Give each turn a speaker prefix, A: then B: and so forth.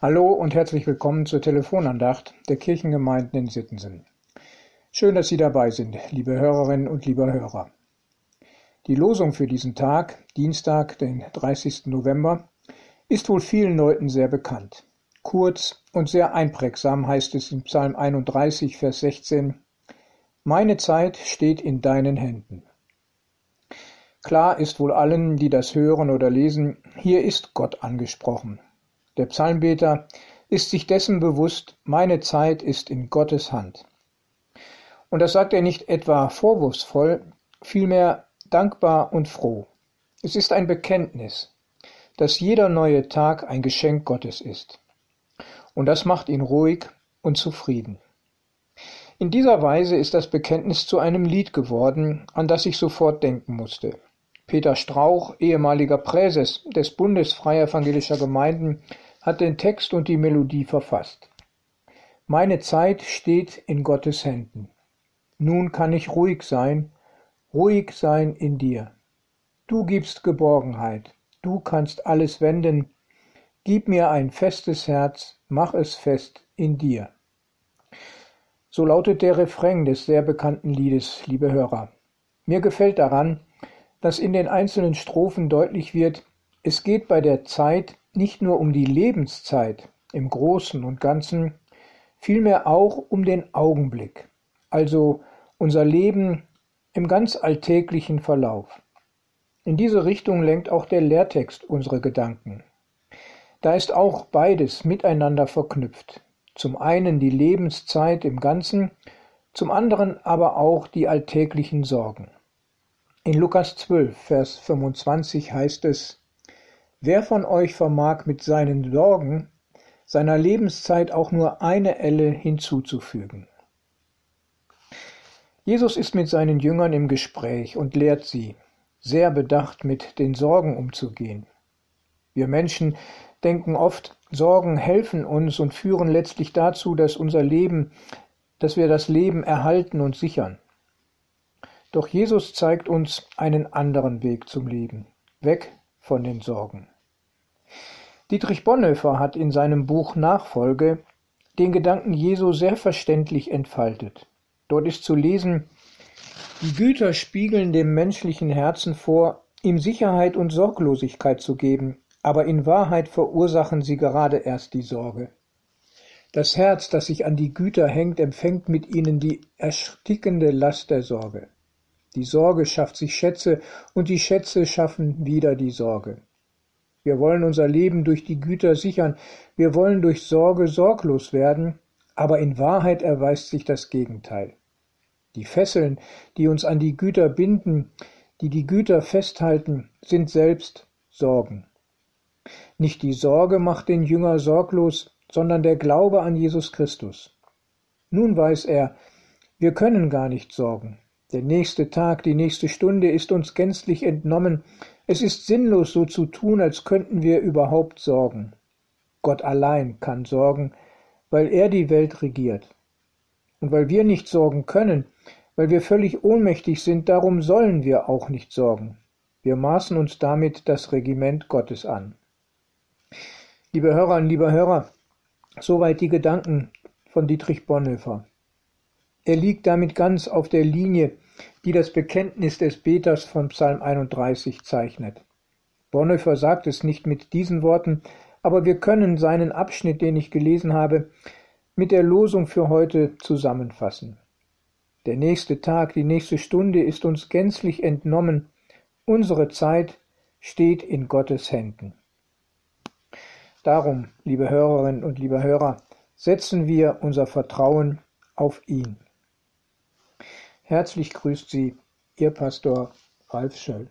A: Hallo und herzlich willkommen zur Telefonandacht der Kirchengemeinden in Sittensen. Schön, dass Sie dabei sind, liebe Hörerinnen und liebe Hörer. Die Losung für diesen Tag, Dienstag, den 30. November, ist wohl vielen Leuten sehr bekannt. Kurz und sehr einprägsam heißt es in Psalm 31, Vers 16, Meine Zeit steht in deinen Händen. Klar ist wohl allen, die das hören oder lesen, hier ist Gott angesprochen. Der Psalmbeter ist sich dessen bewusst, meine Zeit ist in Gottes Hand. Und das sagt er nicht etwa vorwurfsvoll, vielmehr dankbar und froh. Es ist ein Bekenntnis, dass jeder neue Tag ein Geschenk Gottes ist. Und das macht ihn ruhig und zufrieden. In dieser Weise ist das Bekenntnis zu einem Lied geworden, an das ich sofort denken musste. Peter Strauch, ehemaliger Präses des Bundes Freier Evangelischer Gemeinden, hat den Text und die Melodie verfasst. Meine Zeit steht in Gottes Händen. Nun kann ich ruhig sein, ruhig sein in dir. Du gibst Geborgenheit, du kannst alles wenden. Gib mir ein festes Herz, mach es fest in dir. So lautet der Refrain des sehr bekannten Liedes, liebe Hörer. Mir gefällt daran, dass in den einzelnen Strophen deutlich wird, es geht bei der Zeit nicht nur um die Lebenszeit im Großen und Ganzen, vielmehr auch um den Augenblick, also unser Leben im ganz alltäglichen Verlauf. In diese Richtung lenkt auch der Lehrtext unsere Gedanken. Da ist auch beides miteinander verknüpft. Zum einen die Lebenszeit im Ganzen, zum anderen aber auch die alltäglichen Sorgen. In Lukas 12, Vers 25 heißt es, Wer von euch vermag mit seinen Sorgen seiner Lebenszeit auch nur eine Elle hinzuzufügen? Jesus ist mit seinen Jüngern im Gespräch und lehrt sie, sehr bedacht mit den Sorgen umzugehen. Wir Menschen denken oft, Sorgen helfen uns und führen letztlich dazu, dass unser Leben, dass wir das Leben erhalten und sichern. Doch Jesus zeigt uns einen anderen Weg zum Leben, weg von den Sorgen. Dietrich Bonhoeffer hat in seinem Buch Nachfolge den Gedanken Jesu sehr verständlich entfaltet. Dort ist zu lesen, die Güter spiegeln dem menschlichen Herzen vor, ihm Sicherheit und Sorglosigkeit zu geben, aber in Wahrheit verursachen sie gerade erst die Sorge. Das Herz, das sich an die Güter hängt, empfängt mit ihnen die erstickende Last der Sorge. Die Sorge schafft sich Schätze und die Schätze schaffen wieder die Sorge. Wir wollen unser Leben durch die Güter sichern, wir wollen durch Sorge sorglos werden, aber in Wahrheit erweist sich das Gegenteil. Die Fesseln, die uns an die Güter binden, die die Güter festhalten, sind selbst Sorgen. Nicht die Sorge macht den Jünger sorglos, sondern der Glaube an Jesus Christus. Nun weiß er, wir können gar nicht sorgen. Der nächste Tag, die nächste Stunde ist uns gänzlich entnommen. Es ist sinnlos, so zu tun, als könnten wir überhaupt sorgen. Gott allein kann sorgen, weil er die Welt regiert. Und weil wir nicht sorgen können, weil wir völlig ohnmächtig sind, darum sollen wir auch nicht sorgen. Wir maßen uns damit das Regiment Gottes an. Liebe Hörerinnen, lieber Hörer, soweit die Gedanken von Dietrich Bonhoeffer. Er liegt damit ganz auf der Linie, die das Bekenntnis des Beters von Psalm 31 zeichnet. Bonhoeffer sagt es nicht mit diesen Worten, aber wir können seinen Abschnitt, den ich gelesen habe, mit der Losung für heute zusammenfassen. Der nächste Tag, die nächste Stunde ist uns gänzlich entnommen. Unsere Zeit steht in Gottes Händen. Darum, liebe Hörerinnen und liebe Hörer, setzen wir unser Vertrauen auf ihn. Herzlich grüßt Sie Ihr Pastor Ralf Schöll.